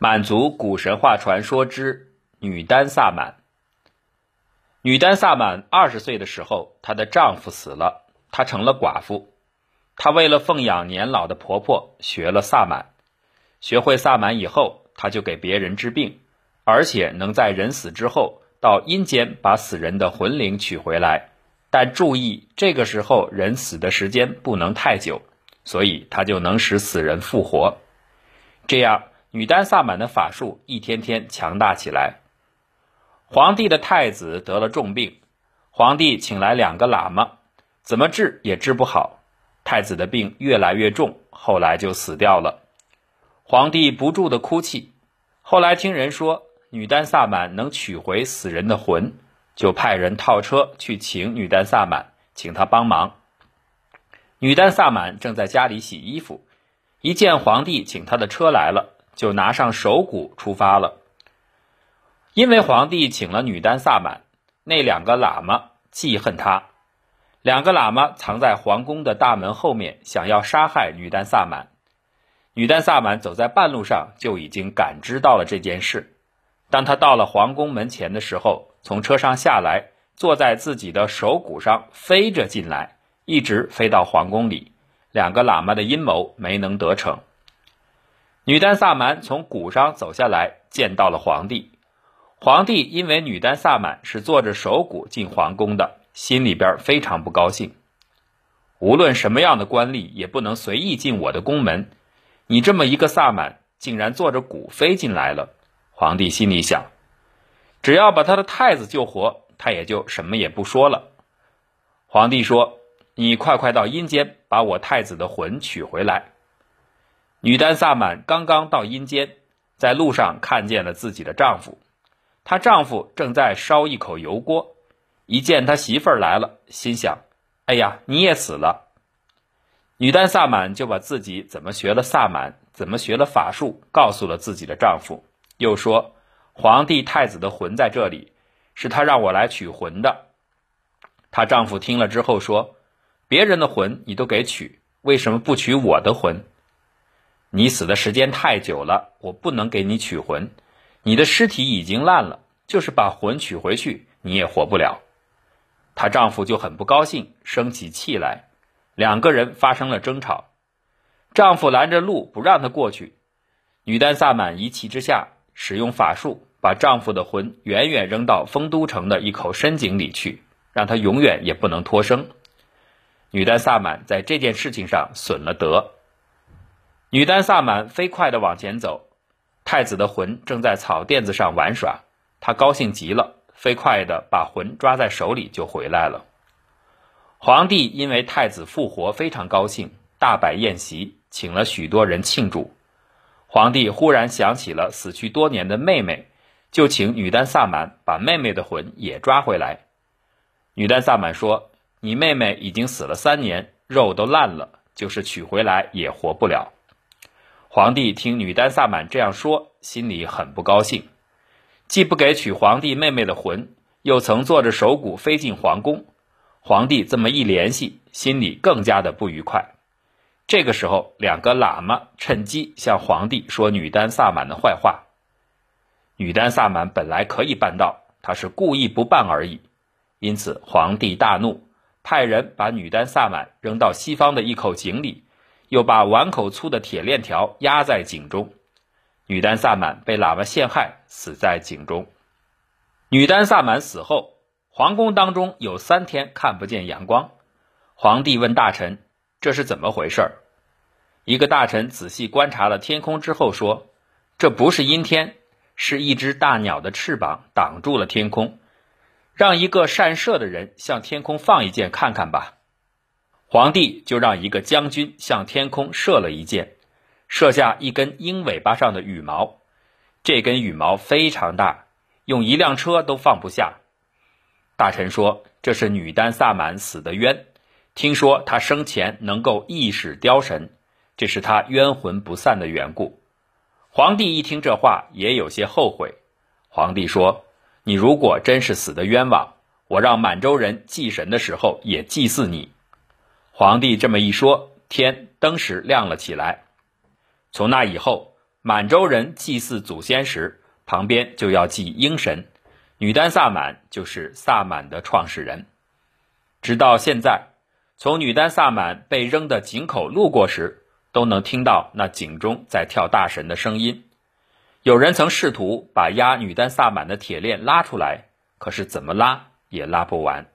满族古神话传说之女丹萨满。女丹萨满二十岁的时候，她的丈夫死了，她成了寡妇。她为了奉养年老的婆婆，学了萨满。学会萨满以后，她就给别人治病，而且能在人死之后到阴间把死人的魂灵取回来。但注意，这个时候人死的时间不能太久，所以她就能使死人复活。这样，女丹萨满的法术一天天强大起来。皇帝的太子得了重病，皇帝请来两个喇嘛，怎么治也治不好。太子的病越来越重，后来就死掉了。皇帝不住的哭泣。后来听人说女丹萨满能取回死人的魂。就派人套车去请女丹萨满，请她帮忙。女丹萨满正在家里洗衣服，一见皇帝请他的车来了，就拿上手鼓出发了。因为皇帝请了女丹萨满，那两个喇嘛记恨他，两个喇嘛藏在皇宫的大门后面，想要杀害女丹萨满。女丹萨满走在半路上就已经感知到了这件事。当他到了皇宫门前的时候，从车上下来，坐在自己的手鼓上飞着进来，一直飞到皇宫里。两个喇嘛的阴谋没能得逞。女丹萨满从鼓上走下来，见到了皇帝。皇帝因为女丹萨满是坐着手鼓进皇宫的，心里边非常不高兴。无论什么样的官吏，也不能随意进我的宫门。你这么一个萨满，竟然坐着鼓飞进来了。皇帝心里想。只要把他的太子救活，他也就什么也不说了。皇帝说：“你快快到阴间，把我太子的魂取回来。”女丹萨满刚刚到阴间，在路上看见了自己的丈夫，她丈夫正在烧一口油锅，一见他媳妇儿来了，心想：“哎呀，你也死了。”女丹萨满就把自己怎么学了萨满，怎么学了法术，告诉了自己的丈夫，又说。皇帝太子的魂在这里，是他让我来取魂的。她丈夫听了之后说：“别人的魂你都给取，为什么不取我的魂？你死的时间太久了，我不能给你取魂。你的尸体已经烂了，就是把魂取回去，你也活不了。”她丈夫就很不高兴，生起气来，两个人发生了争吵。丈夫拦着路不让她过去，女丹萨满一气之下使用法术。把丈夫的魂远远扔到丰都城的一口深井里去，让他永远也不能脱生。女丹萨满在这件事情上损了德。女丹萨满飞快地往前走，太子的魂正在草垫子上玩耍，她高兴极了，飞快地把魂抓在手里就回来了。皇帝因为太子复活非常高兴，大摆宴席，请了许多人庆祝。皇帝忽然想起了死去多年的妹妹。就请女丹萨满把妹妹的魂也抓回来。女丹萨满说：“你妹妹已经死了三年，肉都烂了，就是取回来也活不了。”皇帝听女丹萨满这样说，心里很不高兴，既不给取皇帝妹妹的魂，又曾坐着手鼓飞进皇宫。皇帝这么一联系，心里更加的不愉快。这个时候，两个喇嘛趁机向皇帝说女丹萨满的坏话。女丹萨满本来可以办到，她是故意不办而已。因此，皇帝大怒，派人把女丹萨满扔到西方的一口井里，又把碗口粗的铁链条压在井中。女丹萨满被喇嘛陷害，死在井中。女丹萨满死后，皇宫当中有三天看不见阳光。皇帝问大臣：“这是怎么回事？”一个大臣仔细观察了天空之后说：“这不是阴天。”是一只大鸟的翅膀挡住了天空，让一个善射的人向天空放一箭看看吧。皇帝就让一个将军向天空射了一箭，射下一根鹰尾巴上的羽毛。这根羽毛非常大，用一辆车都放不下。大臣说：“这是女丹萨满死的冤，听说她生前能够意识雕神，这是她冤魂不散的缘故。”皇帝一听这话，也有些后悔。皇帝说：“你如果真是死的冤枉，我让满洲人祭神的时候也祭祀你。”皇帝这么一说，天登时亮了起来。从那以后，满洲人祭祀祖先时，旁边就要祭鹰神，女丹萨满就是萨满的创始人。直到现在，从女丹萨满被扔的井口路过时，都能听到那井中在跳大神的声音。有人曾试图把压女丹萨满的铁链拉出来，可是怎么拉也拉不完。